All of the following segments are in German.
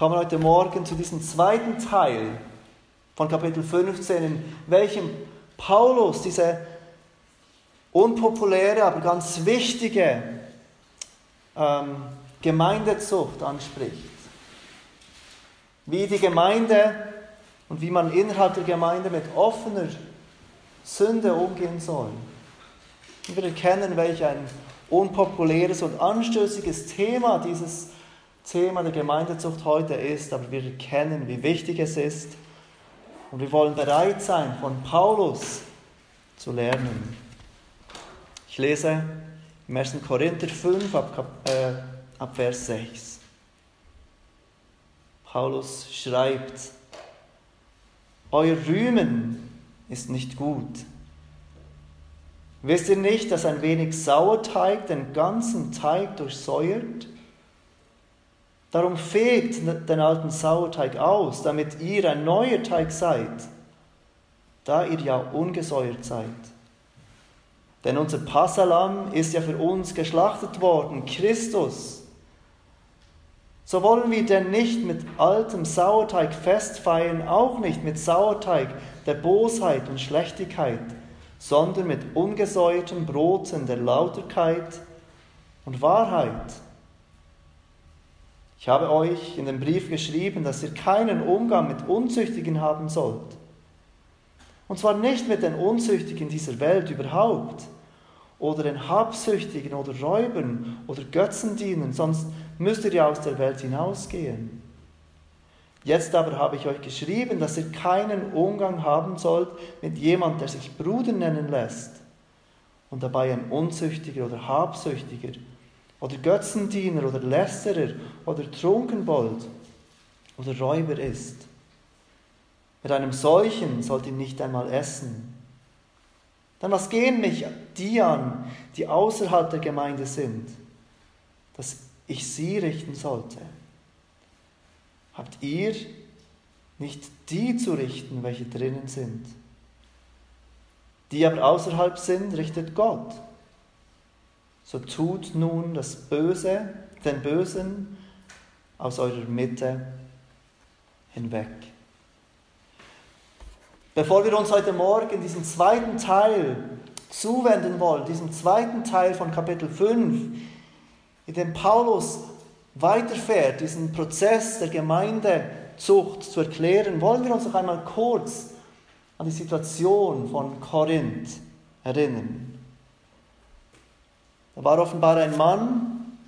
kommen heute Morgen zu diesem zweiten Teil von Kapitel 15, in welchem Paulus diese unpopuläre, aber ganz wichtige ähm, Gemeindezucht anspricht. Wie die Gemeinde und wie man innerhalb der Gemeinde mit offener Sünde umgehen soll. Wir erkennen, welch ein unpopuläres und anstößiges Thema dieses Thema der Gemeindezucht heute ist, aber wir erkennen, wie wichtig es ist und wir wollen bereit sein, von Paulus zu lernen. Ich lese im 1. Korinther 5 ab, äh, ab Vers 6. Paulus schreibt, Euer Rühmen ist nicht gut. Wisst ihr nicht, dass ein wenig Sauerteig den ganzen Teig durchsäuert? Darum fegt den alten Sauerteig aus, damit ihr ein neuer Teig seid, da ihr ja ungesäuert seid. Denn unser Passalam ist ja für uns geschlachtet worden, Christus. So wollen wir denn nicht mit altem Sauerteig festfeiern, auch nicht mit Sauerteig der Bosheit und Schlechtigkeit, sondern mit ungesäuerten Broten der Lauterkeit und Wahrheit. Ich habe euch in dem Brief geschrieben, dass ihr keinen Umgang mit Unzüchtigen haben sollt. Und zwar nicht mit den Unzüchtigen dieser Welt überhaupt oder den Habsüchtigen oder Räubern oder Götzendienern, sonst müsst ihr ja aus der Welt hinausgehen. Jetzt aber habe ich euch geschrieben, dass ihr keinen Umgang haben sollt mit jemand, der sich Bruder nennen lässt und dabei ein Unzüchtiger oder Habsüchtiger oder Götzendiener oder Lästerer oder Trunkenbold oder Räuber ist. Mit einem solchen sollt ihr nicht einmal essen. Dann was gehen mich die an, die außerhalb der Gemeinde sind, dass ich sie richten sollte? Habt ihr nicht die zu richten, welche drinnen sind? Die aber außerhalb sind, richtet Gott so tut nun das Böse, den Bösen aus eurer Mitte hinweg. Bevor wir uns heute Morgen diesem zweiten Teil zuwenden wollen, diesem zweiten Teil von Kapitel 5, in dem Paulus weiterfährt, diesen Prozess der Gemeindezucht zu erklären, wollen wir uns noch einmal kurz an die Situation von Korinth erinnern. War offenbar ein Mann,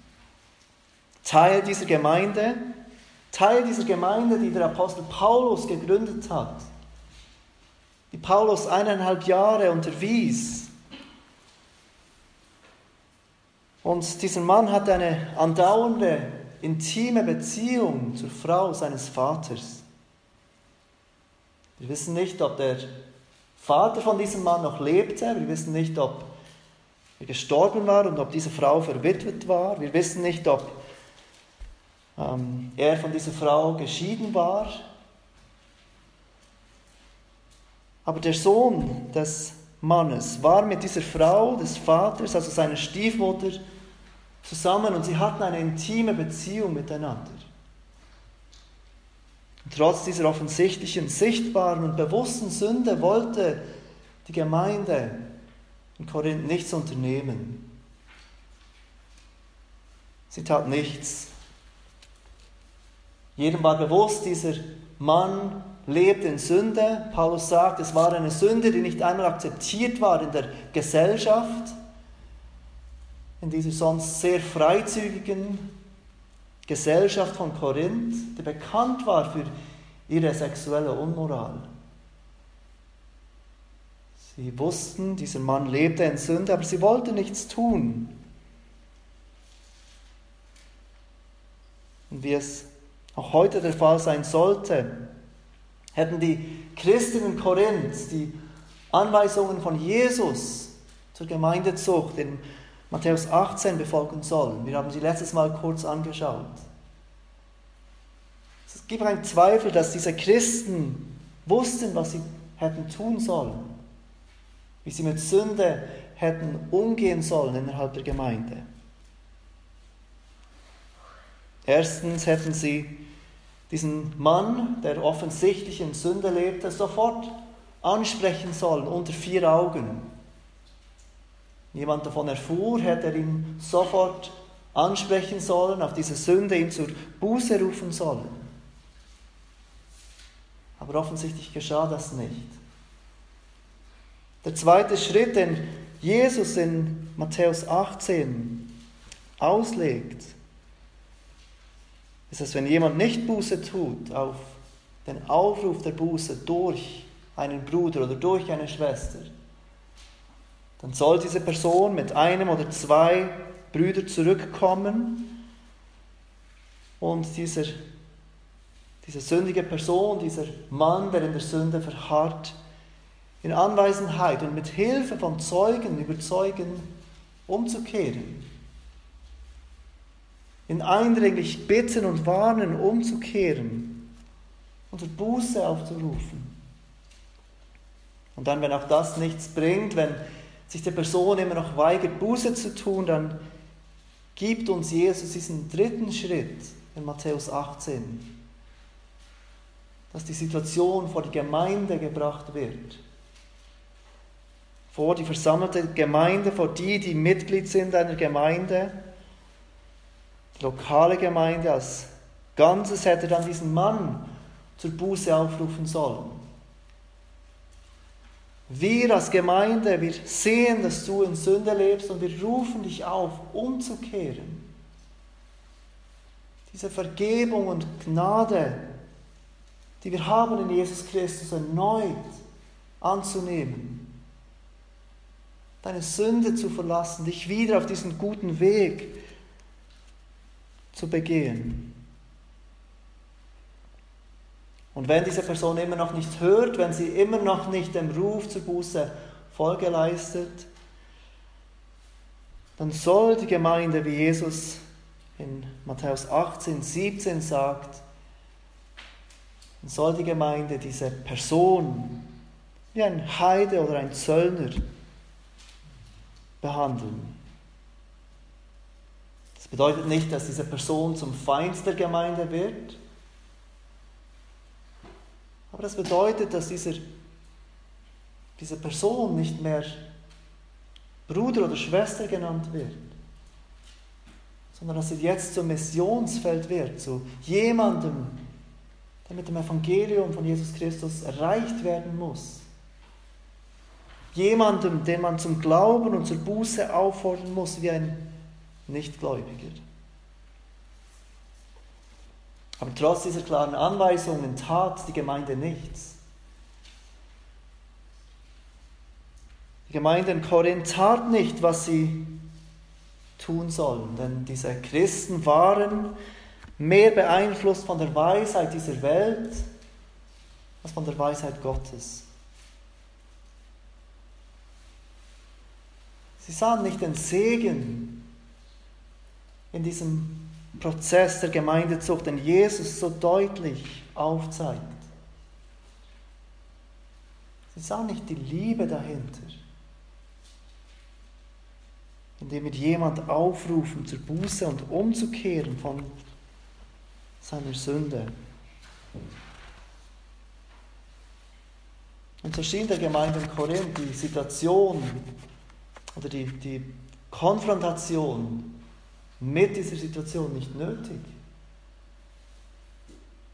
Teil dieser Gemeinde, Teil dieser Gemeinde, die der Apostel Paulus gegründet hat, die Paulus eineinhalb Jahre unterwies. Und dieser Mann hatte eine andauernde, intime Beziehung zur Frau seines Vaters. Wir wissen nicht, ob der Vater von diesem Mann noch lebte, wir wissen nicht, ob er gestorben war und ob diese Frau verwitwet war. Wir wissen nicht, ob ähm, er von dieser Frau geschieden war. Aber der Sohn des Mannes war mit dieser Frau des Vaters, also seiner Stiefmutter, zusammen und sie hatten eine intime Beziehung miteinander. Und trotz dieser offensichtlichen, sichtbaren und bewussten Sünde wollte die Gemeinde in Korinth nichts unternehmen. Sie tat nichts. Jedem war bewusst, dieser Mann lebt in Sünde. Paulus sagt, es war eine Sünde, die nicht einmal akzeptiert war in der Gesellschaft, in dieser sonst sehr freizügigen Gesellschaft von Korinth, die bekannt war für ihre sexuelle Unmoral. Sie wussten, dieser Mann lebte in Sünde, aber sie wollten nichts tun. Und wie es auch heute der Fall sein sollte, hätten die Christen in Korinth die Anweisungen von Jesus zur Gemeindezucht in Matthäus 18 befolgen sollen. Wir haben sie letztes Mal kurz angeschaut. Es gibt keinen Zweifel, dass diese Christen wussten, was sie hätten tun sollen wie sie mit Sünde hätten umgehen sollen innerhalb der Gemeinde. Erstens hätten sie diesen Mann, der offensichtlich in Sünde lebte, sofort ansprechen sollen unter vier Augen. Jemand davon erfuhr, hätte er ihn sofort ansprechen sollen, auf diese Sünde ihn zur Buße rufen sollen. Aber offensichtlich geschah das nicht. Der zweite Schritt, den Jesus in Matthäus 18 auslegt, ist, dass wenn jemand nicht Buße tut auf den Aufruf der Buße durch einen Bruder oder durch eine Schwester, dann soll diese Person mit einem oder zwei Brüdern zurückkommen und dieser, diese sündige Person, dieser Mann, der in der Sünde verharrt, in Anwesenheit und mit Hilfe von Zeugen überzeugen, umzukehren. In eindringlich bitten und warnen, umzukehren und zur Buße aufzurufen. Und dann, wenn auch das nichts bringt, wenn sich der Person immer noch weigert, Buße zu tun, dann gibt uns Jesus diesen dritten Schritt in Matthäus 18, dass die Situation vor die Gemeinde gebracht wird vor die versammelte Gemeinde, vor die, die Mitglied sind einer Gemeinde. Die lokale Gemeinde als Ganzes hätte dann diesen Mann zur Buße aufrufen sollen. Wir als Gemeinde, wir sehen, dass du in Sünde lebst und wir rufen dich auf, umzukehren. Diese Vergebung und Gnade, die wir haben in Jesus Christus, erneut anzunehmen deine Sünde zu verlassen, dich wieder auf diesen guten Weg zu begehen. Und wenn diese Person immer noch nicht hört, wenn sie immer noch nicht dem Ruf zur Buße Folge leistet, dann soll die Gemeinde, wie Jesus in Matthäus 18, 17 sagt, dann soll die Gemeinde diese Person wie ein Heide oder ein Zöllner behandeln. Das bedeutet nicht, dass diese Person zum Feind der Gemeinde wird, aber das bedeutet, dass dieser, diese Person nicht mehr Bruder oder Schwester genannt wird, sondern dass sie jetzt zum Missionsfeld wird, zu jemandem, der mit dem Evangelium von Jesus Christus erreicht werden muss jemandem, den man zum Glauben und zur Buße auffordern muss, wie ein Nichtgläubiger. Aber trotz dieser klaren Anweisungen tat die Gemeinde nichts. Die Gemeinde in Korinth tat nicht, was sie tun sollen, denn diese Christen waren mehr beeinflusst von der Weisheit dieser Welt als von der Weisheit Gottes. Sie sahen nicht den Segen in diesem Prozess der Gemeindezucht, den Jesus so deutlich aufzeigt. Sie sahen nicht die Liebe dahinter, indem wir jemand aufrufen, zur Buße und umzukehren von seiner Sünde. Und so schien der Gemeinde in Korinth die Situation oder die, die Konfrontation mit dieser Situation nicht nötig.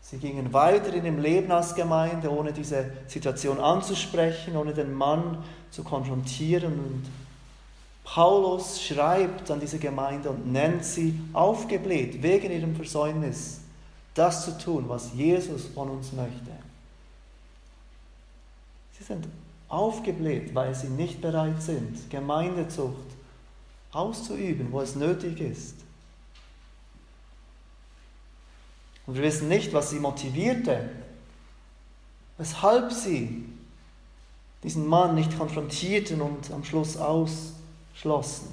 Sie gingen weiter in dem Leben als Gemeinde, ohne diese Situation anzusprechen, ohne den Mann zu konfrontieren. Und Paulus schreibt an diese Gemeinde und nennt sie aufgebläht wegen ihrem Versäumnis, das zu tun, was Jesus von uns möchte. Sie sind aufgebläht, weil sie nicht bereit sind, Gemeindezucht auszuüben, wo es nötig ist. Und wir wissen nicht, was sie motivierte, weshalb sie diesen Mann nicht konfrontierten und am Schluss ausschlossen.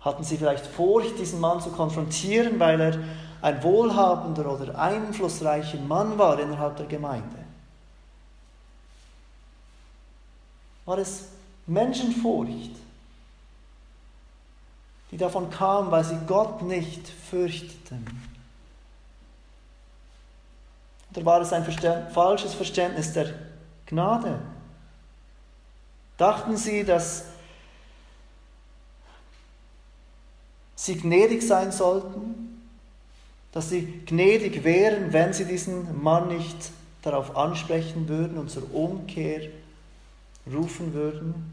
Hatten sie vielleicht Furcht, diesen Mann zu konfrontieren, weil er ein wohlhabender oder einflussreicher Mann war innerhalb der Gemeinde? War es Menschenfurcht, die davon kam, weil sie Gott nicht fürchteten. Oder war es ein Verständ, falsches Verständnis der Gnade? Dachten sie, dass sie gnädig sein sollten, dass sie gnädig wären, wenn sie diesen Mann nicht darauf ansprechen würden und zur Umkehr rufen würden?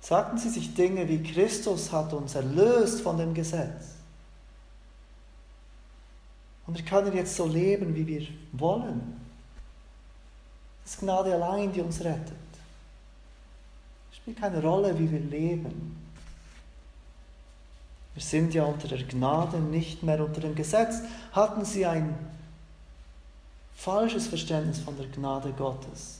Sagten sie sich Dinge wie Christus hat uns erlöst von dem Gesetz. Und wir können jetzt so leben, wie wir wollen. Es ist Gnade allein, die uns rettet. Es spielt keine Rolle, wie wir leben. Wir sind ja unter der Gnade, nicht mehr unter dem Gesetz. Hatten sie ein falsches Verständnis von der Gnade Gottes?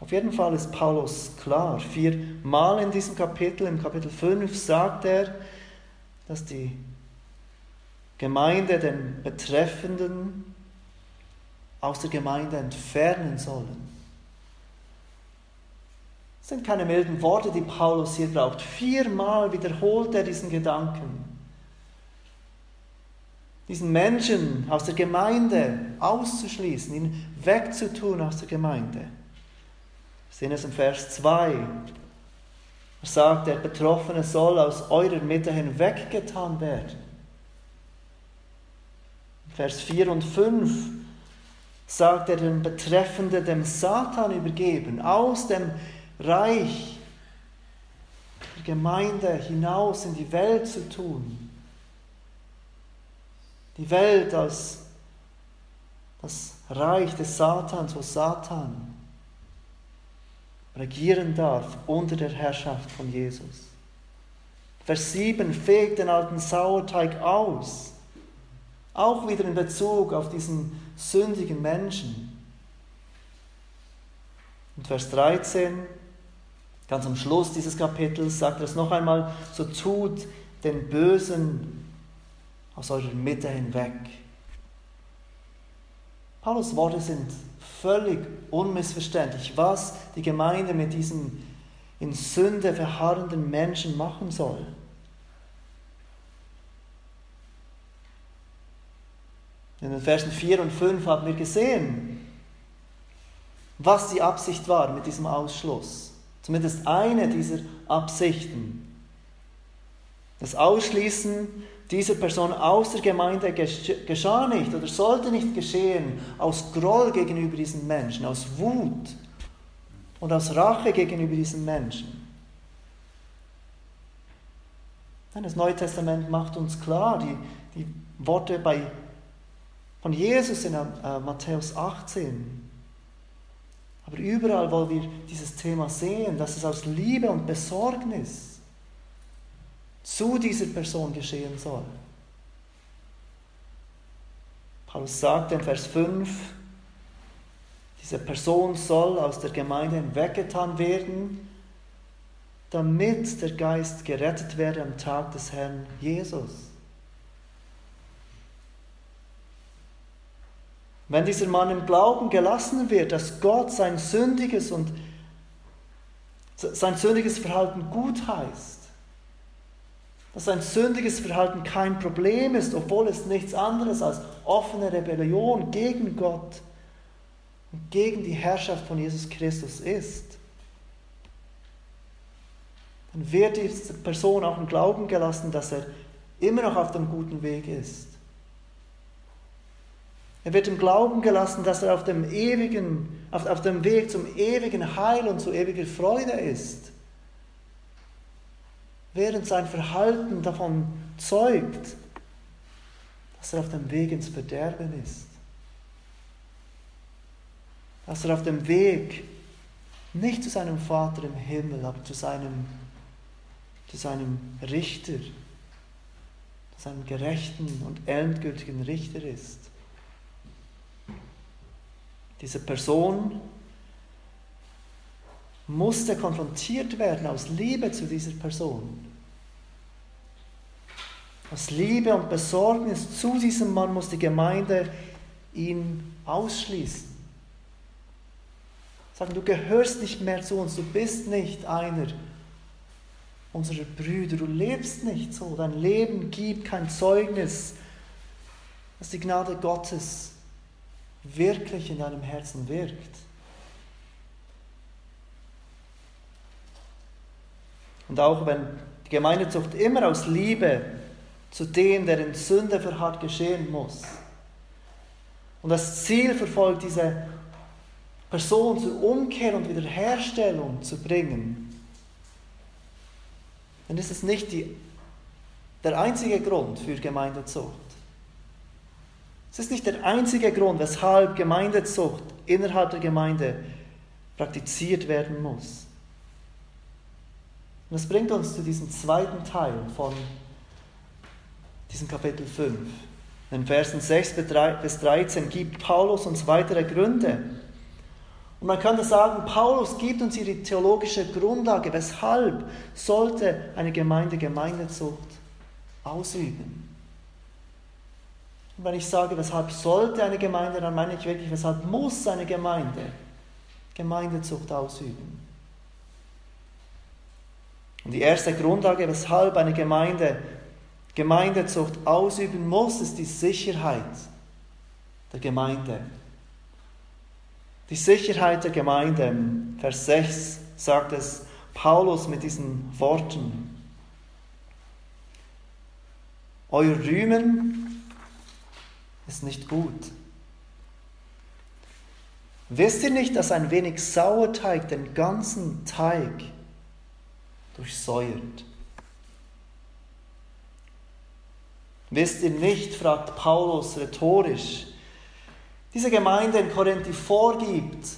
Auf jeden Fall ist Paulus klar. Viermal in diesem Kapitel, im Kapitel 5, sagt er, dass die Gemeinde den Betreffenden aus der Gemeinde entfernen sollen. Das sind keine milden Worte, die Paulus hier braucht. Viermal wiederholt er diesen Gedanken. Diesen Menschen aus der Gemeinde auszuschließen, ihn wegzutun aus der Gemeinde. Wir sehen es im Vers 2. Er sagt, der Betroffene soll aus eurer Mitte hinweggetan werden. Vers 4 und 5 sagt er den Betreffende dem Satan übergeben, aus dem Reich der Gemeinde hinaus in die Welt zu tun. Die Welt als das Reich des Satans, wo Satan regieren darf unter der Herrschaft von Jesus. Vers 7 fegt den alten Sauerteig aus auch wieder in Bezug auf diesen sündigen Menschen. Und Vers 13, ganz am Schluss dieses Kapitels, sagt er es noch einmal, so tut den Bösen aus eurer Mitte hinweg. Paulus Worte sind völlig unmissverständlich, was die Gemeinde mit diesen in Sünde verharrenden Menschen machen soll. In den Versen 4 und 5 haben wir gesehen, was die Absicht war mit diesem Ausschluss. Zumindest eine dieser Absichten. Das Ausschließen dieser Person aus der Gemeinde geschah nicht oder sollte nicht geschehen aus Groll gegenüber diesen Menschen, aus Wut und aus Rache gegenüber diesen Menschen. Das Neue Testament macht uns klar, die, die Worte bei von Jesus in äh, Matthäus 18. Aber überall, wo wir dieses Thema sehen, dass es aus Liebe und Besorgnis zu dieser Person geschehen soll. Paulus sagt in Vers 5, diese Person soll aus der Gemeinde hinweggetan werden, damit der Geist gerettet werde am Tag des Herrn Jesus. Wenn dieser Mann im Glauben gelassen wird, dass Gott sein sündiges und sein sündiges Verhalten gut heißt, dass sein sündiges Verhalten kein Problem ist, obwohl es nichts anderes als offene Rebellion gegen Gott und gegen die Herrschaft von Jesus Christus ist, dann wird diese Person auch im Glauben gelassen, dass er immer noch auf dem guten Weg ist. Er wird im Glauben gelassen, dass er auf dem, ewigen, auf, auf dem Weg zum ewigen Heil und zu ewiger Freude ist. Während sein Verhalten davon zeugt, dass er auf dem Weg ins Verderben ist. Dass er auf dem Weg nicht zu seinem Vater im Himmel, aber zu seinem, zu seinem Richter, zu seinem gerechten und endgültigen Richter ist. Diese Person musste konfrontiert werden aus Liebe zu dieser Person. Aus Liebe und Besorgnis zu diesem Mann muss die Gemeinde ihn ausschließen. Sagen, du gehörst nicht mehr zu uns, du bist nicht einer unserer Brüder. Du lebst nicht so. Dein Leben gibt kein Zeugnis, dass die Gnade Gottes wirklich in deinem Herzen wirkt. Und auch wenn die Gemeindezucht immer aus Liebe zu dem, der in Sünde verharrt, geschehen muss. Und das Ziel verfolgt, diese Person zur Umkehr und Wiederherstellung zu bringen, dann ist es nicht die, der einzige Grund für Gemeindezucht. Es ist nicht der einzige Grund, weshalb Gemeindezucht innerhalb der Gemeinde praktiziert werden muss. Und das bringt uns zu diesem zweiten Teil von diesem Kapitel 5. In Versen 6 bis 13 gibt Paulus uns weitere Gründe. Und man könnte sagen, Paulus gibt uns die theologische Grundlage, weshalb sollte eine Gemeinde Gemeindezucht ausüben. Und wenn ich sage, weshalb sollte eine Gemeinde, dann meine ich wirklich, weshalb muss eine Gemeinde Gemeindezucht ausüben. Und die erste Grundlage, weshalb eine Gemeinde Gemeindezucht ausüben muss, ist die Sicherheit der Gemeinde. Die Sicherheit der Gemeinde. Vers 6 sagt es Paulus mit diesen Worten. Euer Rühmen ist nicht gut. Wisst ihr nicht, dass ein wenig Sauerteig den ganzen Teig durchsäuert? Wisst ihr nicht, fragt Paulus rhetorisch, diese Gemeinde in Korinth, die vorgibt,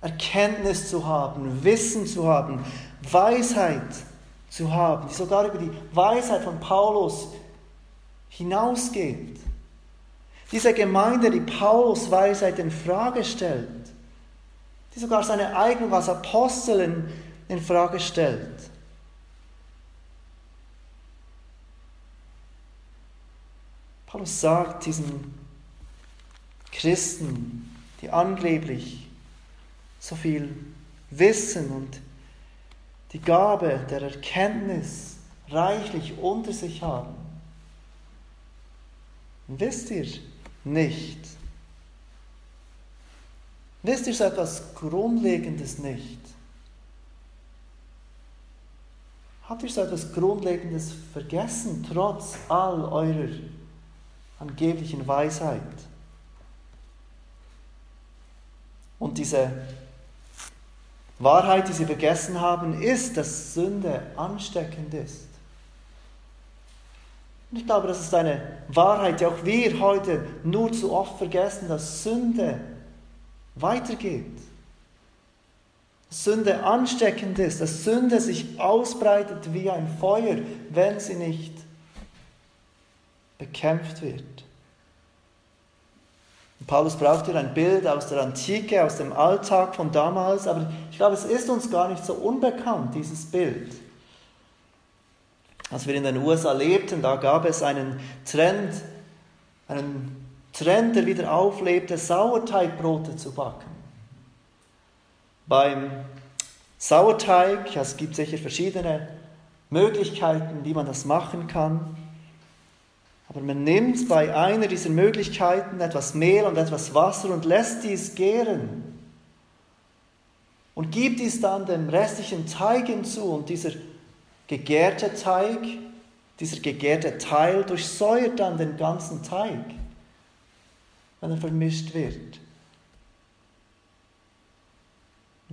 Erkenntnis zu haben, Wissen zu haben, Weisheit zu haben, die sogar über die Weisheit von Paulus hinausgeht. Diese Gemeinde, die Paulus Weisheit in Frage stellt, die sogar seine Eignung als Apostel in, in Frage stellt. Paulus sagt diesen Christen, die angeblich so viel Wissen und die Gabe der Erkenntnis reichlich unter sich haben, wisst ihr nicht, wisst ihr so etwas Grundlegendes nicht? Habt ihr so etwas Grundlegendes vergessen, trotz all eurer angeblichen Weisheit. Und diese Wahrheit, die sie vergessen haben, ist, dass Sünde ansteckend ist. Und ich glaube, das ist eine Wahrheit, die auch wir heute nur zu oft vergessen, dass Sünde weitergeht. Sünde ansteckend ist, dass Sünde sich ausbreitet wie ein Feuer, wenn sie nicht bekämpft wird. Und Paulus braucht hier ein Bild aus der Antike, aus dem Alltag von damals, aber ich glaube, es ist uns gar nicht so unbekannt, dieses Bild. Als wir in den USA lebten, da gab es einen Trend, einen Trend, der wieder auflebte, Sauerteigbrote zu backen. Beim Sauerteig, es gibt sicher verschiedene Möglichkeiten, wie man das machen kann. Aber man nimmt bei einer dieser Möglichkeiten etwas Mehl und etwas Wasser und lässt dies gären und gibt dies dann dem restlichen Teig hinzu und dieser gegärte Teig, dieser gegärte Teil durchsäuert dann den ganzen Teig, wenn er vermischt wird.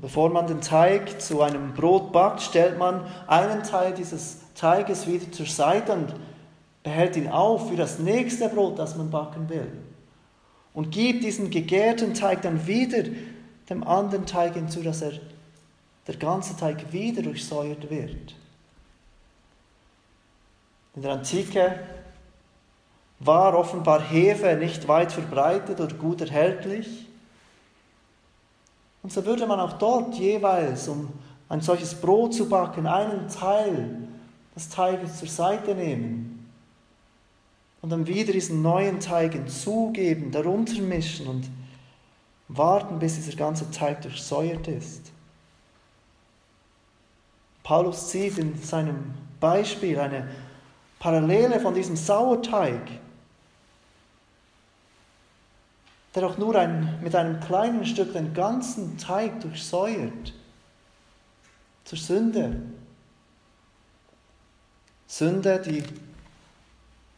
Bevor man den Teig zu einem Brot backt, stellt man einen Teil dieses Teiges wieder zur Seite und behält ihn auf für das nächste Brot, das man backen will. Und gibt diesen gegärten Teig dann wieder dem anderen Teig hinzu, dass er, der ganze Teig wieder durchsäuert wird. In der Antike war offenbar Hefe nicht weit verbreitet oder gut erhältlich. Und so würde man auch dort jeweils, um ein solches Brot zu backen, einen Teil des Teiges zur Seite nehmen und dann wieder diesen neuen Teig hinzugeben, darunter mischen und warten, bis dieser ganze Teig durchsäuert ist. Paulus zieht in seinem Beispiel eine Parallele von diesem Sauerteig, der auch nur ein, mit einem kleinen Stück den ganzen Teig durchsäuert, zur Sünde. Sünde, die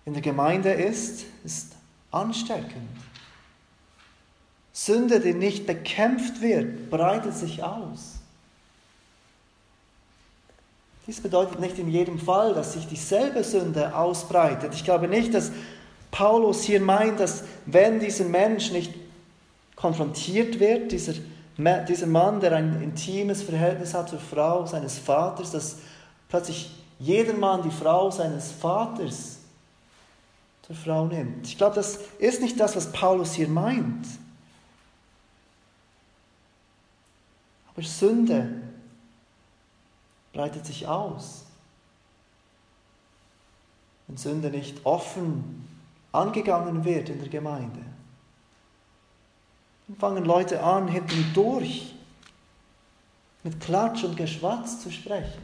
in der Gemeinde ist, ist ansteckend. Sünde, die nicht bekämpft wird, breitet sich aus. Dies bedeutet nicht in jedem Fall, dass sich dieselbe Sünde ausbreitet. Ich glaube nicht, dass Paulus hier meint, dass wenn dieser Mensch nicht konfrontiert wird, dieser, dieser Mann, der ein intimes Verhältnis hat zur Frau seines Vaters, dass plötzlich jeder Mann die Frau seines Vaters zur Frau nimmt. Ich glaube, das ist nicht das, was Paulus hier meint. Aber Sünde breitet sich aus. Wenn Sünde nicht offen angegangen wird in der Gemeinde, dann fangen Leute an, hinten durch mit Klatsch und Geschwatz zu sprechen.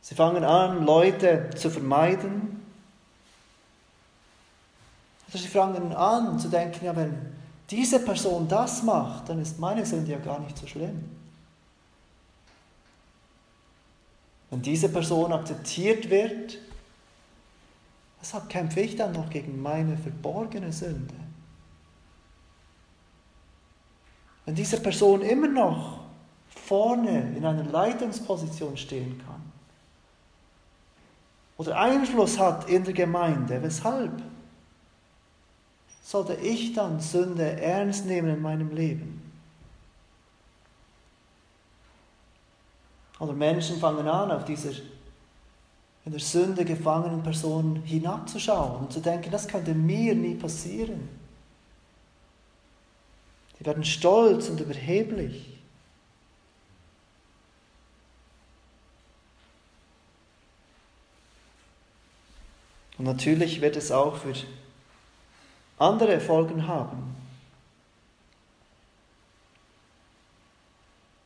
Sie fangen an, Leute zu vermeiden. Oder sie fangen an zu denken, ja, wenn diese Person das macht, dann ist meine Sünde ja gar nicht so schlimm. Wenn diese Person akzeptiert wird, weshalb kämpfe ich dann noch gegen meine verborgene Sünde? Wenn diese Person immer noch vorne in einer Leitungsposition stehen kann oder Einfluss hat in der Gemeinde, weshalb sollte ich dann Sünde ernst nehmen in meinem Leben? Oder Menschen fangen an, auf dieser in der Sünde gefangenen Person hinabzuschauen und zu denken, das könnte mir nie passieren. Die werden stolz und überheblich. Und natürlich wird es auch für andere Folgen haben.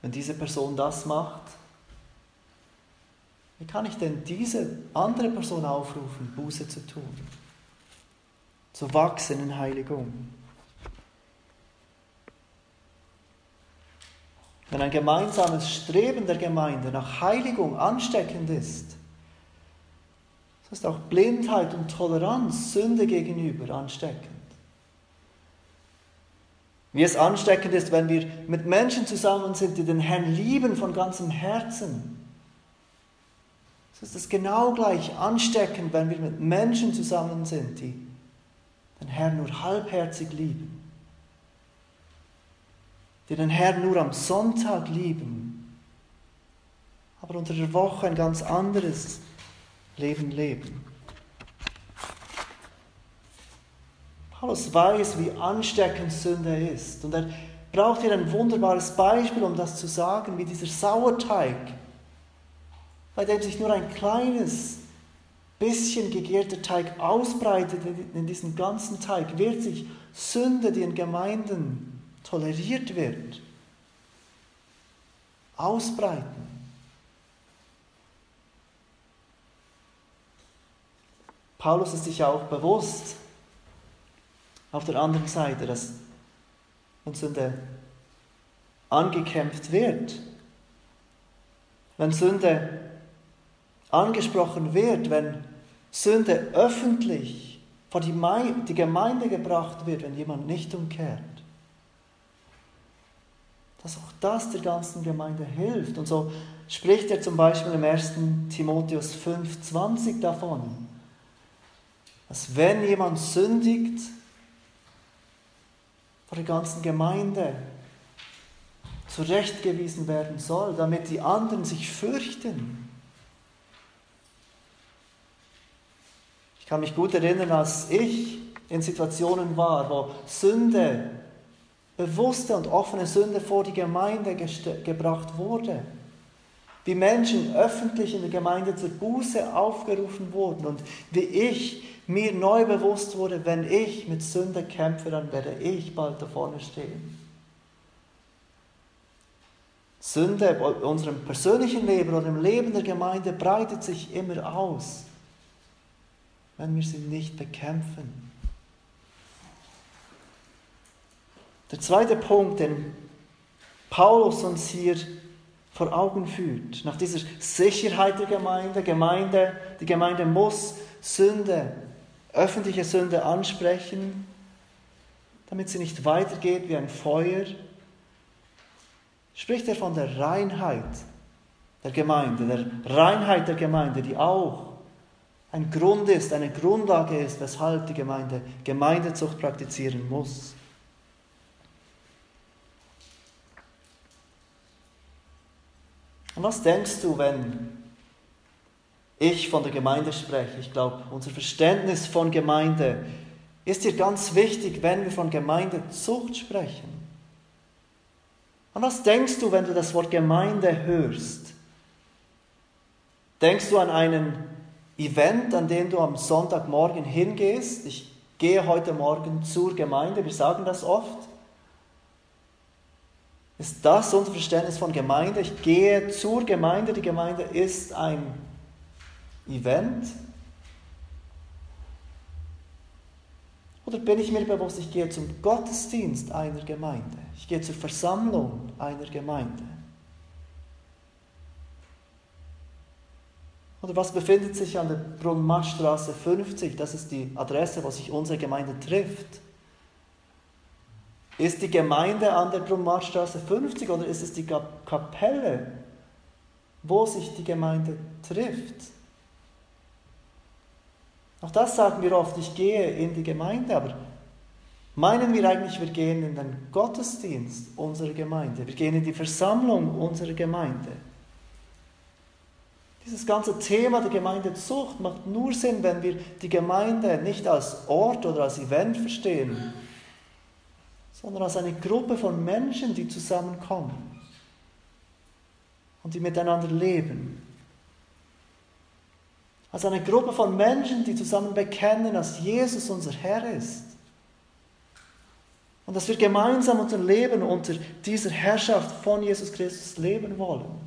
Wenn diese Person das macht, wie kann ich denn diese andere Person aufrufen, Buße zu tun? Zu wachsen in Heiligung. Wenn ein gemeinsames Streben der Gemeinde nach Heiligung ansteckend ist, so ist auch Blindheit und Toleranz Sünde gegenüber ansteckend. Wie es ansteckend ist, wenn wir mit Menschen zusammen sind, die den Herrn lieben von ganzem Herzen. So ist es genau gleich ansteckend, wenn wir mit Menschen zusammen sind, die den Herrn nur halbherzig lieben. Die den Herrn nur am Sonntag lieben, aber unter der Woche ein ganz anderes Leben leben. Paulus weiß, wie ansteckend Sünde ist. Und er braucht hier ein wunderbares Beispiel, um das zu sagen, wie dieser Sauerteig, bei dem sich nur ein kleines bisschen gegärter Teig ausbreitet in diesen ganzen Teig, wird sich Sünde, die in Gemeinden toleriert wird, ausbreiten. Paulus ist sich ja auch bewusst, auf der anderen Seite, dass uns Sünde angekämpft wird. Wenn Sünde angesprochen wird, wenn Sünde öffentlich vor die Gemeinde gebracht wird, wenn jemand nicht umkehrt, dass auch das der ganzen Gemeinde hilft. Und so spricht er zum Beispiel im 1. Timotheus 5,20 davon, dass wenn jemand sündigt, vor der ganzen Gemeinde zurechtgewiesen werden soll, damit die anderen sich fürchten. Ich kann mich gut erinnern, als ich in Situationen war, wo Sünde, bewusste und offene Sünde vor die Gemeinde gebracht wurde. Wie Menschen öffentlich in der Gemeinde zur Buße aufgerufen wurden und wie ich mir neu bewusst wurde, wenn ich mit Sünde kämpfe, dann werde ich bald da vorne stehen. Sünde in unserem persönlichen Leben oder im Leben der Gemeinde breitet sich immer aus, wenn wir sie nicht bekämpfen. Der zweite Punkt, den Paulus uns hier vor Augen führt, nach dieser Sicherheit der Gemeinde, Gemeinde, die Gemeinde muss Sünde, öffentliche Sünde ansprechen, damit sie nicht weitergeht wie ein Feuer, spricht er von der Reinheit der Gemeinde, der Reinheit der Gemeinde, die auch ein Grund ist, eine Grundlage ist, weshalb die Gemeinde Gemeindezucht praktizieren muss. Und was denkst du, wenn ich von der Gemeinde spreche? Ich glaube, unser Verständnis von Gemeinde ist hier ganz wichtig, wenn wir von Gemeindezucht sprechen. An was denkst du, wenn du das Wort Gemeinde hörst? Denkst du an einen Event, an den du am Sonntagmorgen hingehst? Ich gehe heute Morgen zur Gemeinde, wir sagen das oft. Ist das unser Verständnis von Gemeinde? Ich gehe zur Gemeinde, die Gemeinde ist ein Event, Oder bin ich mir bewusst, ich gehe zum Gottesdienst einer Gemeinde, ich gehe zur Versammlung einer Gemeinde? Oder was befindet sich an der Brunnmachstraße 50? Das ist die Adresse, wo sich unsere Gemeinde trifft. Ist die Gemeinde an der Brunnmachstraße 50 oder ist es die Kapelle, wo sich die Gemeinde trifft? Auch das sagen wir oft, ich gehe in die Gemeinde, aber meinen wir eigentlich, wir gehen in den Gottesdienst unserer Gemeinde, wir gehen in die Versammlung unserer Gemeinde. Dieses ganze Thema der Gemeindezucht macht nur Sinn, wenn wir die Gemeinde nicht als Ort oder als Event verstehen, sondern als eine Gruppe von Menschen, die zusammenkommen und die miteinander leben als eine Gruppe von Menschen, die zusammen bekennen, dass Jesus unser Herr ist. Und dass wir gemeinsam unser Leben unter dieser Herrschaft von Jesus Christus leben wollen.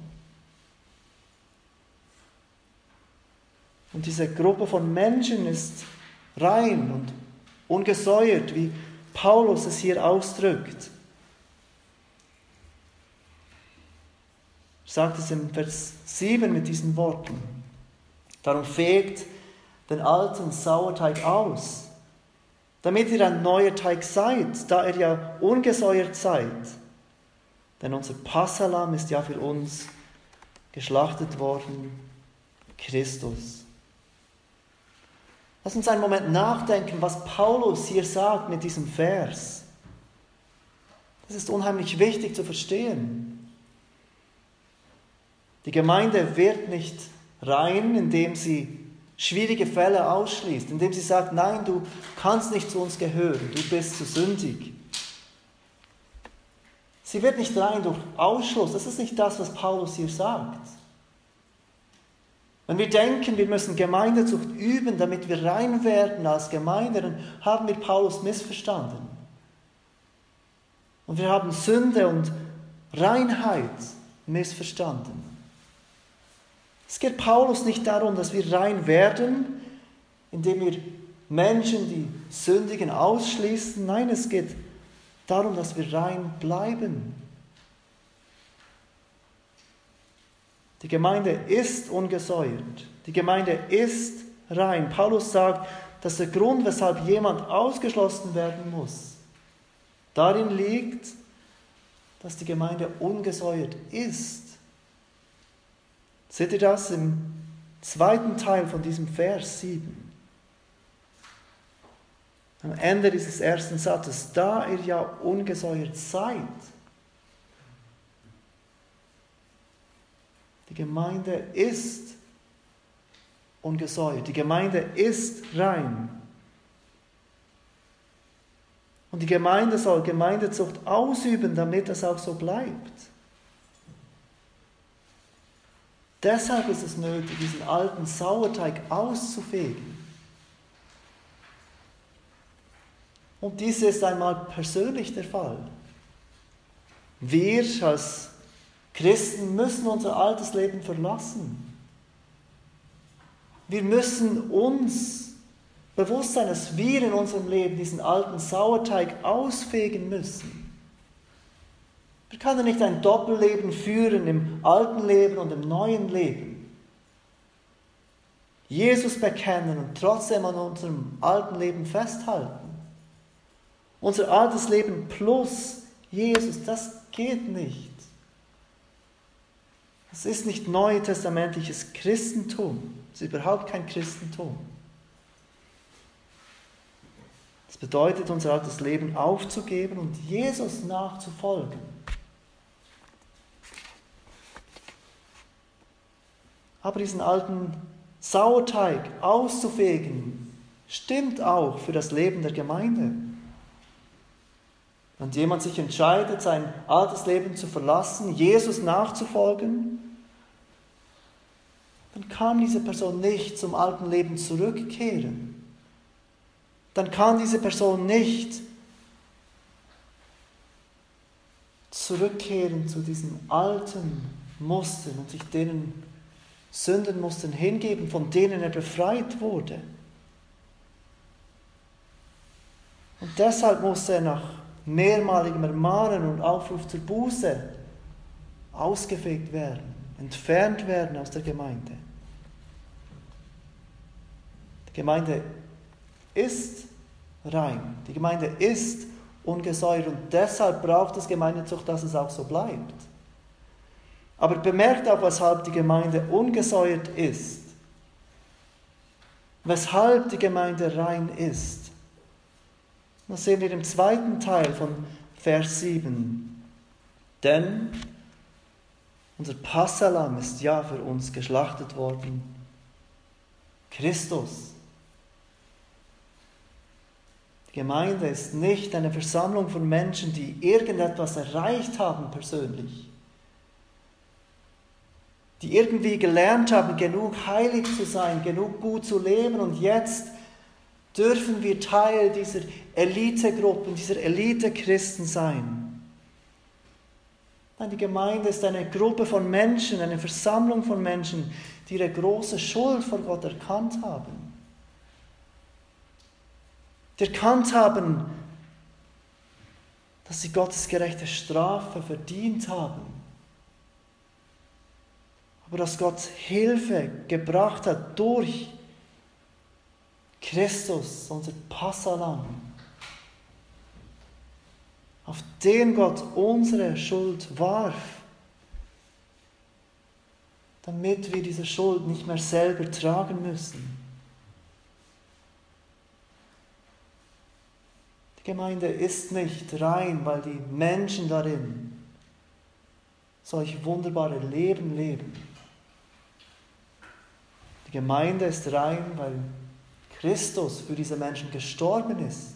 Und diese Gruppe von Menschen ist rein und ungesäuert, wie Paulus es hier ausdrückt. Er sagt es im Vers 7 mit diesen Worten. Darum fegt den alten Sauerteig aus, damit ihr ein neuer Teig seid, da ihr ja ungesäuert seid. Denn unser Passalam ist ja für uns geschlachtet worden, Christus. Lass uns einen Moment nachdenken, was Paulus hier sagt mit diesem Vers. Das ist unheimlich wichtig zu verstehen. Die Gemeinde wird nicht rein, indem sie schwierige Fälle ausschließt, indem sie sagt, nein, du kannst nicht zu uns gehören, du bist zu sündig. Sie wird nicht rein durch Ausschluss, das ist nicht das, was Paulus hier sagt. Wenn wir denken, wir müssen Gemeindezucht üben, damit wir rein werden als Gemeinde, dann haben wir Paulus missverstanden. Und wir haben Sünde und Reinheit missverstanden. Es geht Paulus nicht darum, dass wir rein werden, indem wir Menschen, die sündigen, ausschließen. Nein, es geht darum, dass wir rein bleiben. Die Gemeinde ist ungesäuert. Die Gemeinde ist rein. Paulus sagt, dass der Grund, weshalb jemand ausgeschlossen werden muss, darin liegt, dass die Gemeinde ungesäuert ist. Seht ihr das im zweiten Teil von diesem Vers 7? Am Ende dieses ersten Satzes, da ihr ja ungesäuert seid. Gemeinde ist ungesäuert. Die Gemeinde ist rein. Und die Gemeinde soll Gemeindezucht ausüben, damit es auch so bleibt. Deshalb ist es nötig, diesen alten Sauerteig auszufegen. Und dies ist einmal persönlich der Fall. Wir als Christen müssen unser altes Leben verlassen. Wir müssen uns bewusst sein, dass wir in unserem Leben diesen alten Sauerteig ausfegen müssen. Wir können nicht ein Doppelleben führen im alten Leben und im neuen Leben. Jesus bekennen und trotzdem an unserem alten Leben festhalten. Unser altes Leben plus Jesus, das geht nicht. Das ist nicht neutestamentliches Christentum. Das ist überhaupt kein Christentum. Das bedeutet, unser altes Leben aufzugeben und Jesus nachzufolgen. Aber diesen alten Sauerteig auszufegen, stimmt auch für das Leben der Gemeinde. Wenn jemand sich entscheidet, sein altes Leben zu verlassen, Jesus nachzufolgen, dann kann diese Person nicht zum alten Leben zurückkehren. Dann kann diese Person nicht zurückkehren zu diesen alten Mustern und sich denen Sündenmustern hingeben, von denen er befreit wurde. Und deshalb muss er nach mehrmaligem Ermahnen und Aufruf zur Buße ausgefegt werden, entfernt werden aus der Gemeinde. Gemeinde ist rein, die Gemeinde ist ungesäuert und deshalb braucht es Gemeindezucht, dass es auch so bleibt. Aber bemerkt auch, weshalb die Gemeinde ungesäuert ist. Weshalb die Gemeinde rein ist. Das sehen wir im zweiten Teil von Vers 7. Denn unser Passalam ist ja für uns geschlachtet worden. Christus. Die Gemeinde ist nicht eine Versammlung von Menschen, die irgendetwas erreicht haben persönlich die irgendwie gelernt haben, genug heilig zu sein, genug gut zu leben und jetzt dürfen wir Teil dieser Elitegruppen, dieser Elite-Christen sein. Nein, die Gemeinde ist eine Gruppe von Menschen, eine Versammlung von Menschen, die ihre große Schuld vor Gott erkannt haben. Die erkannt haben, dass sie Gottes gerechte Strafe verdient haben aber dass Gott Hilfe gebracht hat durch Christus, unser Passalam, auf den Gott unsere Schuld warf, damit wir diese Schuld nicht mehr selber tragen müssen. Gemeinde ist nicht rein, weil die Menschen darin solch wunderbare Leben leben. Die Gemeinde ist rein, weil Christus für diese Menschen gestorben ist.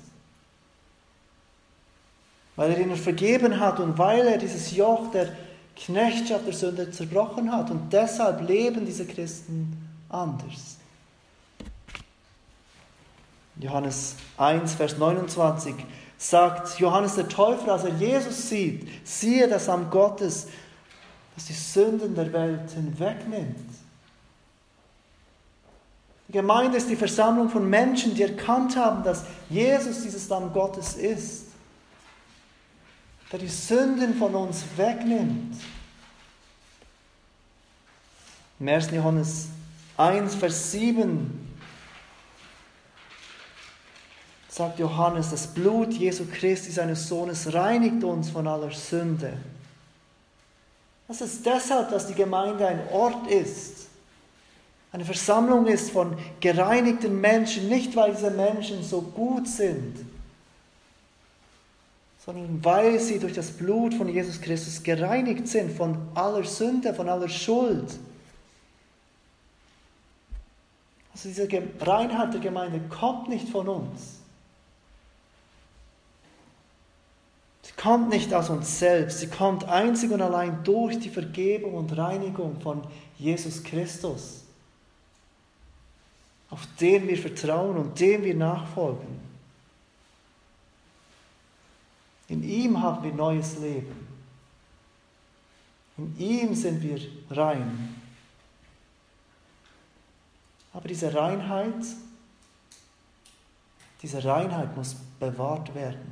Weil er ihnen vergeben hat und weil er dieses Joch der Knechtschaft der Sünde zerbrochen hat. Und deshalb leben diese Christen anders. Johannes 1, Vers 29 sagt Johannes der Täufer, als er Jesus sieht, siehe das Lamm Gottes, das die Sünden der Welt hinwegnimmt. Die Gemeinde ist die Versammlung von Menschen, die erkannt haben, dass Jesus dieses Lamm Gottes ist, der die Sünden von uns wegnimmt. Im 1. Johannes 1, Vers 7 sagt Johannes, das Blut Jesu Christi, seines Sohnes, reinigt uns von aller Sünde. Das ist deshalb, dass die Gemeinde ein Ort ist, eine Versammlung ist von gereinigten Menschen, nicht weil diese Menschen so gut sind, sondern weil sie durch das Blut von Jesus Christus gereinigt sind von aller Sünde, von aller Schuld. Also diese Reinheit der Gemeinde kommt nicht von uns. Sie kommt nicht aus uns selbst, sie kommt einzig und allein durch die Vergebung und Reinigung von Jesus Christus auf den wir vertrauen und dem wir nachfolgen. In ihm haben wir neues Leben. In ihm sind wir rein. Aber diese Reinheit, diese Reinheit muss bewahrt werden.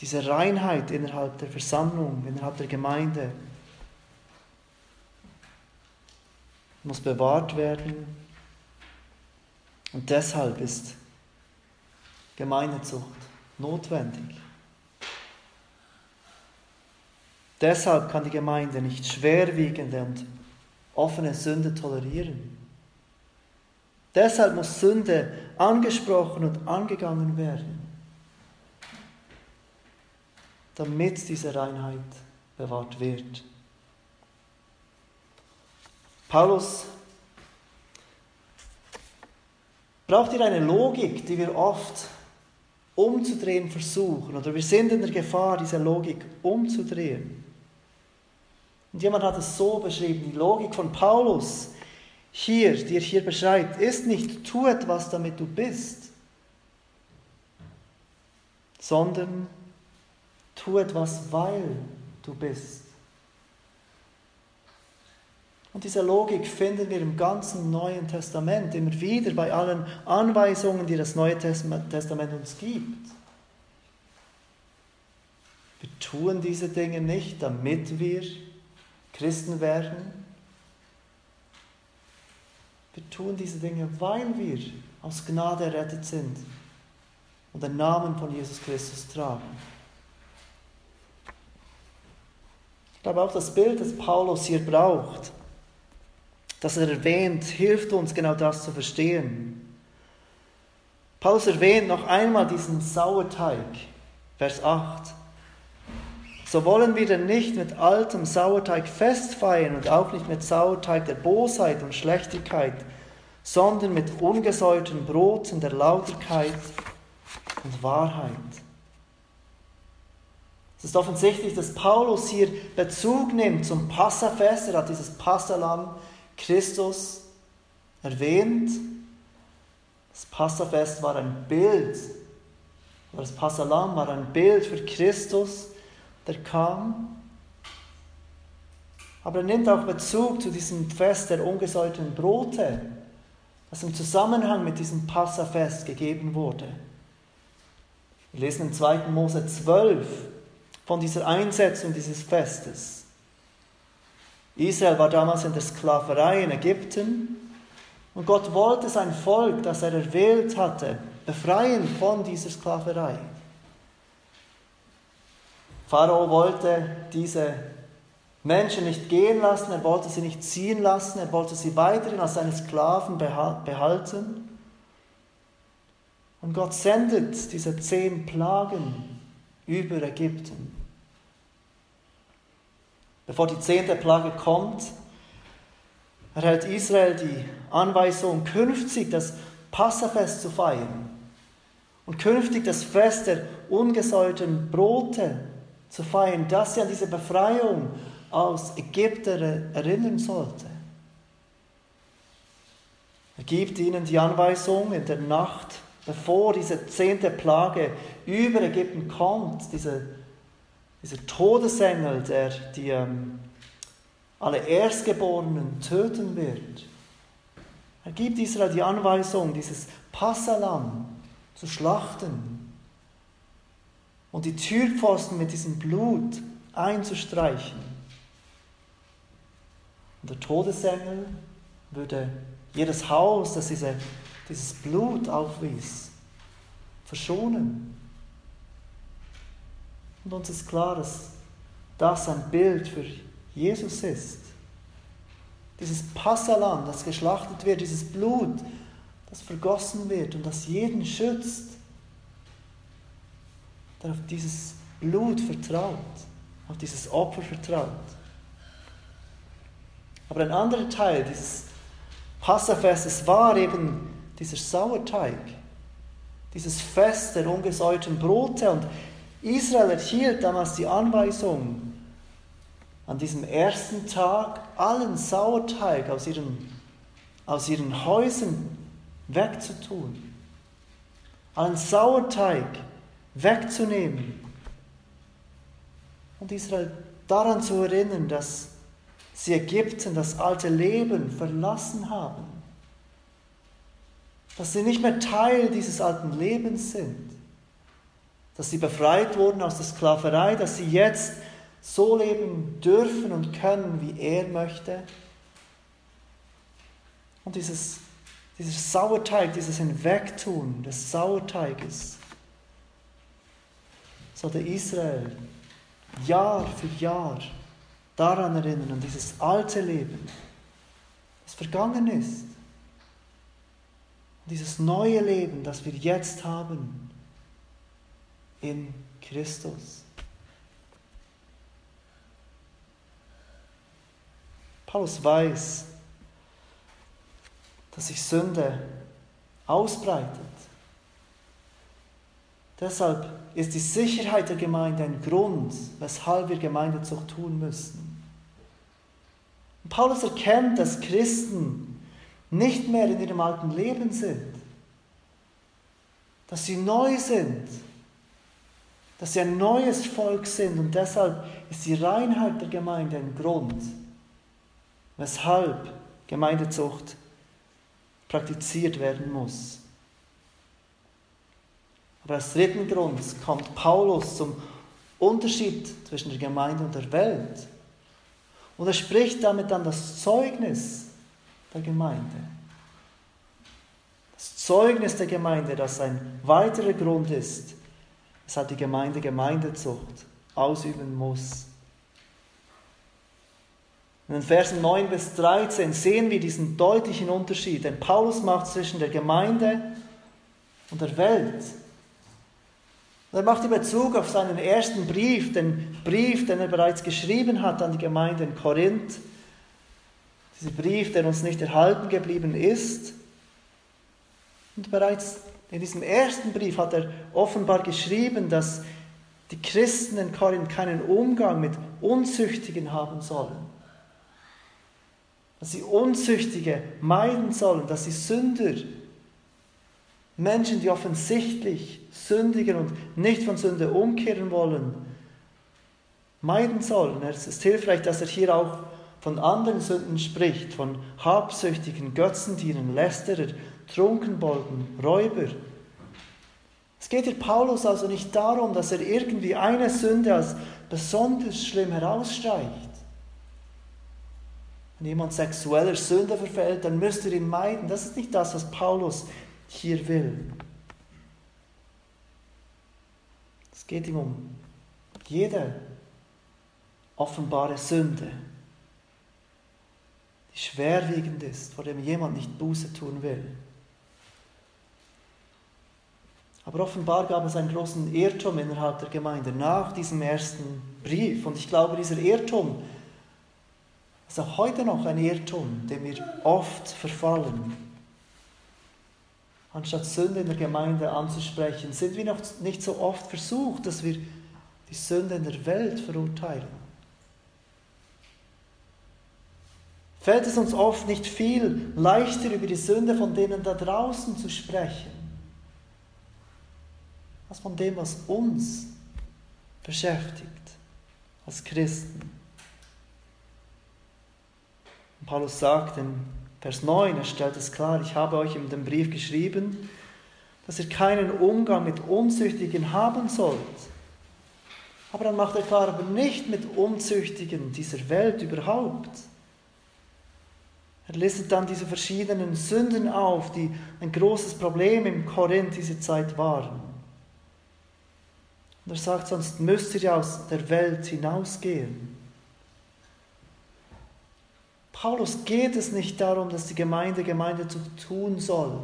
Diese Reinheit innerhalb der Versammlung, innerhalb der Gemeinde muss bewahrt werden. Und deshalb ist Gemeindezucht notwendig. Deshalb kann die Gemeinde nicht schwerwiegende und offene Sünde tolerieren. Deshalb muss Sünde angesprochen und angegangen werden, damit diese Reinheit bewahrt wird. Paulus braucht hier eine Logik, die wir oft umzudrehen versuchen, oder wir sind in der Gefahr, diese Logik umzudrehen. Und jemand hat es so beschrieben, die Logik von Paulus hier, die er hier beschreibt, ist nicht, tu etwas, damit du bist, sondern tu etwas, weil du bist. Und diese Logik finden wir im ganzen Neuen Testament immer wieder bei allen Anweisungen, die das Neue Testament uns gibt. Wir tun diese Dinge nicht, damit wir Christen werden. Wir tun diese Dinge, weil wir aus Gnade errettet sind und den Namen von Jesus Christus tragen. Ich glaube auch das Bild, das Paulus hier braucht, das er erwähnt, hilft uns genau das zu verstehen. Paulus erwähnt noch einmal diesen Sauerteig, Vers 8. So wollen wir denn nicht mit altem Sauerteig festfeiern und auch nicht mit Sauerteig der Bosheit und Schlechtigkeit, sondern mit ungesäuerten Broten der Lauterkeit und Wahrheit. Es ist offensichtlich, dass Paulus hier Bezug nimmt zum Passafest. Er hat dieses Passalam Christus erwähnt. Das Passafest war ein Bild, das Passalam war ein Bild für Christus, der kam. Aber er nimmt auch Bezug zu diesem Fest der ungesäuerten Brote, das im Zusammenhang mit diesem Passafest gegeben wurde. Wir lesen in 2. Mose 12 von dieser Einsetzung dieses Festes. Israel war damals in der Sklaverei in Ägypten und Gott wollte sein Volk, das er erwählt hatte, befreien von dieser Sklaverei. Pharao wollte diese Menschen nicht gehen lassen, er wollte sie nicht ziehen lassen, er wollte sie weiterhin als seine Sklaven behalten. Und Gott sendet diese zehn Plagen über Ägypten. Bevor die zehnte Plage kommt, erhält Israel die Anweisung, künftig das Passafest zu feiern und künftig das Fest der ungesäuerten Brote zu feiern, das sie an diese Befreiung aus Ägypten erinnern sollte. Er gibt ihnen die Anweisung in der Nacht, bevor diese zehnte Plage über Ägypten kommt, diese dieser Todesengel, der die ähm, alle Erstgeborenen töten wird. Er gibt Israel die Anweisung, dieses Passalam zu schlachten und die Türpfosten mit diesem Blut einzustreichen. Und der Todesengel würde jedes Haus, das diese, dieses Blut aufwies, verschonen. Und uns ist klar, dass das ein Bild für Jesus ist. Dieses Passalam, das geschlachtet wird, dieses Blut, das vergossen wird und das jeden schützt, der auf dieses Blut vertraut, auf dieses Opfer vertraut. Aber ein anderer Teil dieses Passafestes war eben dieser Sauerteig, dieses Fest der ungesäuerten Brote und Israel erhielt damals die Anweisung, an diesem ersten Tag allen Sauerteig aus ihren, aus ihren Häusern wegzutun, allen Sauerteig wegzunehmen. Und Israel daran zu erinnern, dass sie Ägypten, das alte Leben verlassen haben. Dass sie nicht mehr Teil dieses alten Lebens sind. Dass sie befreit wurden aus der Sklaverei, dass sie jetzt so leben dürfen und können, wie er möchte. Und dieses, dieser Sauerteig, dieses Hinwegtun des Sauerteiges, sollte Israel Jahr für Jahr daran erinnern, an dieses alte Leben, das vergangen ist. Dieses neue Leben, das wir jetzt haben in Christus. Paulus weiß, dass sich Sünde ausbreitet. Deshalb ist die Sicherheit der Gemeinde ein Grund, weshalb wir Gemeindezucht tun müssen. Und Paulus erkennt, dass Christen nicht mehr in ihrem alten Leben sind, dass sie neu sind, dass sie ein neues Volk sind und deshalb ist die Reinheit der Gemeinde ein Grund, weshalb Gemeindezucht praktiziert werden muss. Aber als dritten Grund kommt Paulus zum Unterschied zwischen der Gemeinde und der Welt. Und er spricht damit dann das Zeugnis der Gemeinde. Das Zeugnis der Gemeinde, das ein weiterer Grund ist, weshalb die Gemeinde Gemeindezucht ausüben muss. In den Versen 9 bis 13 sehen wir diesen deutlichen Unterschied, den Paulus macht zwischen der Gemeinde und der Welt. Er macht in Bezug auf seinen ersten Brief, den Brief, den er bereits geschrieben hat an die Gemeinde in Korinth, dieser Brief, der uns nicht erhalten geblieben ist. Und bereits in diesem ersten Brief hat er offenbar geschrieben, dass die Christen in Korinth keinen Umgang mit Unzüchtigen haben sollen dass sie Unzüchtige meiden sollen, dass sie Sünder, Menschen, die offensichtlich sündigen und nicht von Sünde umkehren wollen, meiden sollen. Es ist hilfreich, dass er hier auch von anderen Sünden spricht, von Habsüchtigen, Götzendienen, Lästerer, Trunkenbolden, Räuber. Es geht hier Paulus also nicht darum, dass er irgendwie eine Sünde als besonders schlimm herausstreicht. Wenn jemand sexueller Sünde verfällt, dann müsst ihr ihn meiden. Das ist nicht das, was Paulus hier will. Es geht ihm um jede offenbare Sünde, die schwerwiegend ist, vor dem jemand nicht Buße tun will. Aber offenbar gab es einen großen Irrtum innerhalb der Gemeinde nach diesem ersten Brief. Und ich glaube, dieser Irrtum ist auch heute noch ein Irrtum, dem wir oft verfallen. Anstatt Sünde in der Gemeinde anzusprechen, sind wir noch nicht so oft versucht, dass wir die Sünde in der Welt verurteilen. Fällt es uns oft nicht viel leichter, über die Sünde von denen da draußen zu sprechen, als von dem, was uns beschäftigt als Christen? Und Paulus sagt in Vers 9, er stellt es klar, ich habe euch in dem Brief geschrieben, dass ihr keinen Umgang mit Unzüchtigen haben sollt. Aber dann macht er klar, aber nicht mit Unzüchtigen dieser Welt überhaupt. Er listet dann diese verschiedenen Sünden auf, die ein großes Problem im Korinth diese Zeit waren. Und er sagt, sonst müsst ihr ja aus der Welt hinausgehen. Paulus geht es nicht darum, dass die Gemeinde Gemeinde zu tun soll,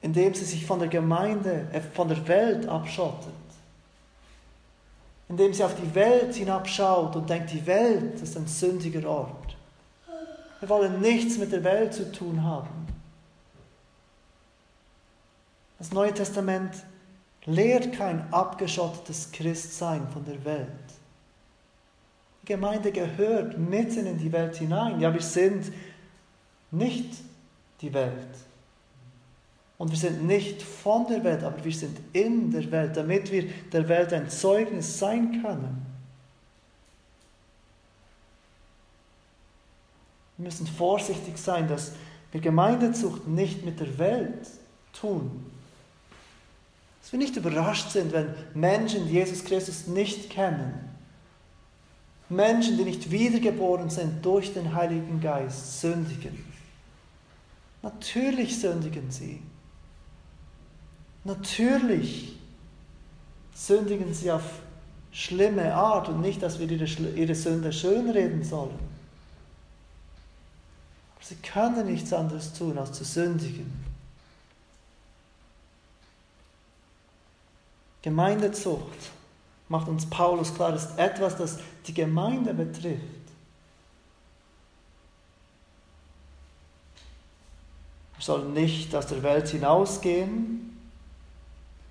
indem sie sich von der Gemeinde, äh, von der Welt abschottet, indem sie auf die Welt hinabschaut und denkt, die Welt ist ein sündiger Ort. Wir wollen nichts mit der Welt zu tun haben. Das Neue Testament lehrt kein abgeschottetes Christsein von der Welt. Die Gemeinde gehört mitten in die Welt hinein. Ja, wir sind nicht die Welt. Und wir sind nicht von der Welt, aber wir sind in der Welt, damit wir der Welt ein Zeugnis sein können. Wir müssen vorsichtig sein, dass wir Gemeindezucht nicht mit der Welt tun, dass wir nicht überrascht sind, wenn Menschen, die Jesus Christus nicht kennen, Menschen, die nicht wiedergeboren sind durch den Heiligen Geist, sündigen. Natürlich sündigen sie. Natürlich sündigen sie auf schlimme Art und nicht, dass wir ihre, ihre Sünde schönreden sollen. Aber sie können nichts anderes tun, als zu sündigen. Gemeindezucht macht uns Paulus klar, ist etwas, das die Gemeinde betrifft. Wir sollen nicht aus der Welt hinausgehen,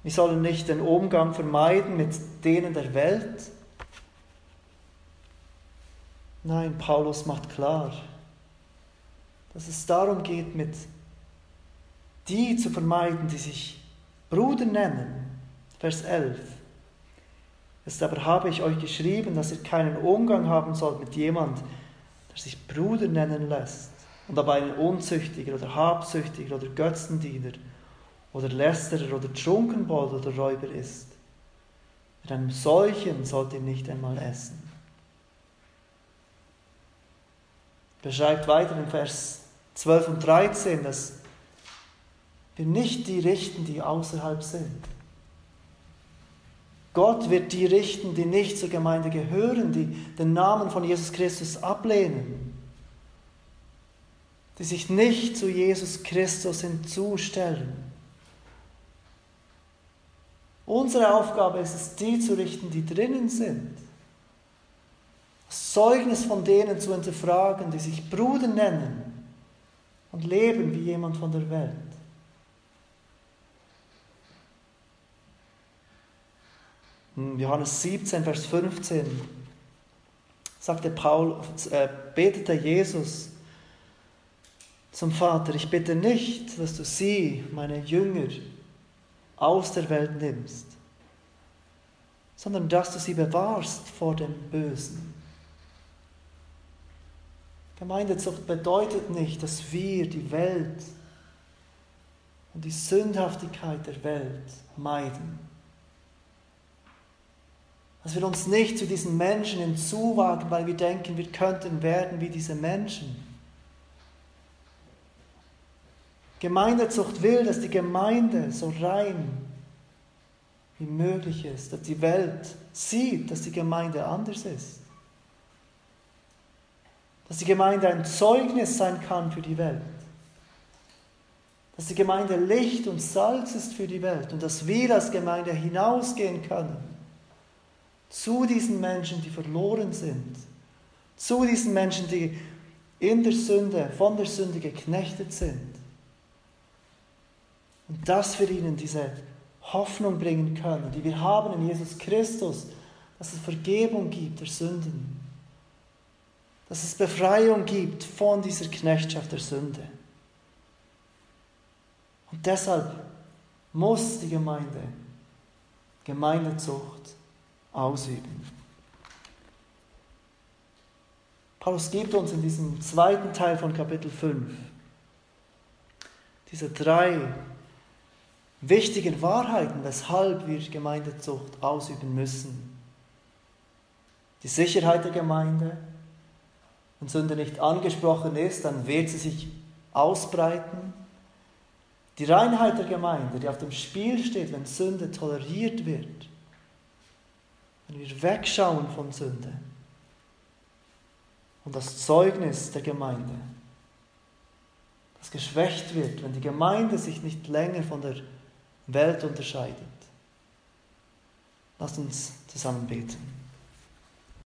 wir sollen nicht den Umgang vermeiden mit denen der Welt. Nein, Paulus macht klar, dass es darum geht, mit die zu vermeiden, die sich Bruder nennen. Vers 11. Jetzt aber habe ich euch geschrieben, dass ihr keinen Umgang haben sollt mit jemand, der sich Bruder nennen lässt und dabei ein Unzüchtiger oder Habsüchtiger oder Götzendiener oder Lästerer oder Trunkenbold oder Räuber ist. Mit einem solchen sollt ihr nicht einmal essen. Beschreibt weiter in Vers 12 und 13, dass wir nicht die richten, die außerhalb sind. Gott wird die richten, die nicht zur Gemeinde gehören, die den Namen von Jesus Christus ablehnen, die sich nicht zu Jesus Christus hinzustellen. Unsere Aufgabe ist es, die zu richten, die drinnen sind. Das Zeugnis von denen zu hinterfragen, die sich Bruder nennen und leben wie jemand von der Welt. In Johannes 17, Vers 15 sagte Paul, äh, betete Jesus zum Vater, ich bitte nicht, dass du sie, meine Jünger, aus der Welt nimmst, sondern dass du sie bewahrst vor dem Bösen. Gemeindezucht bedeutet nicht, dass wir die Welt und die Sündhaftigkeit der Welt meiden. Dass wir uns nicht zu diesen Menschen hinzuwagen, weil wir denken, wir könnten werden wie diese Menschen. Gemeindezucht will, dass die Gemeinde so rein wie möglich ist, dass die Welt sieht, dass die Gemeinde anders ist. Dass die Gemeinde ein Zeugnis sein kann für die Welt. Dass die Gemeinde Licht und Salz ist für die Welt und dass wir als Gemeinde hinausgehen können zu diesen Menschen, die verloren sind, zu diesen Menschen, die in der Sünde, von der Sünde geknechtet sind. Und dass wir ihnen diese Hoffnung bringen können, die wir haben in Jesus Christus, dass es Vergebung gibt der Sünden, dass es Befreiung gibt von dieser Knechtschaft der Sünde. Und deshalb muss die Gemeinde Gemeindezucht ausüben. Paulus gibt uns in diesem zweiten Teil von Kapitel 5 diese drei wichtigen Wahrheiten, weshalb wir Gemeindezucht ausüben müssen. Die Sicherheit der Gemeinde. Wenn Sünde nicht angesprochen ist, dann wird sie sich ausbreiten. Die Reinheit der Gemeinde, die auf dem Spiel steht, wenn Sünde toleriert wird. Wenn wir wegschauen von Sünde. Und das Zeugnis der Gemeinde, das geschwächt wird, wenn die Gemeinde sich nicht länger von der Welt unterscheidet. Lasst uns zusammen beten.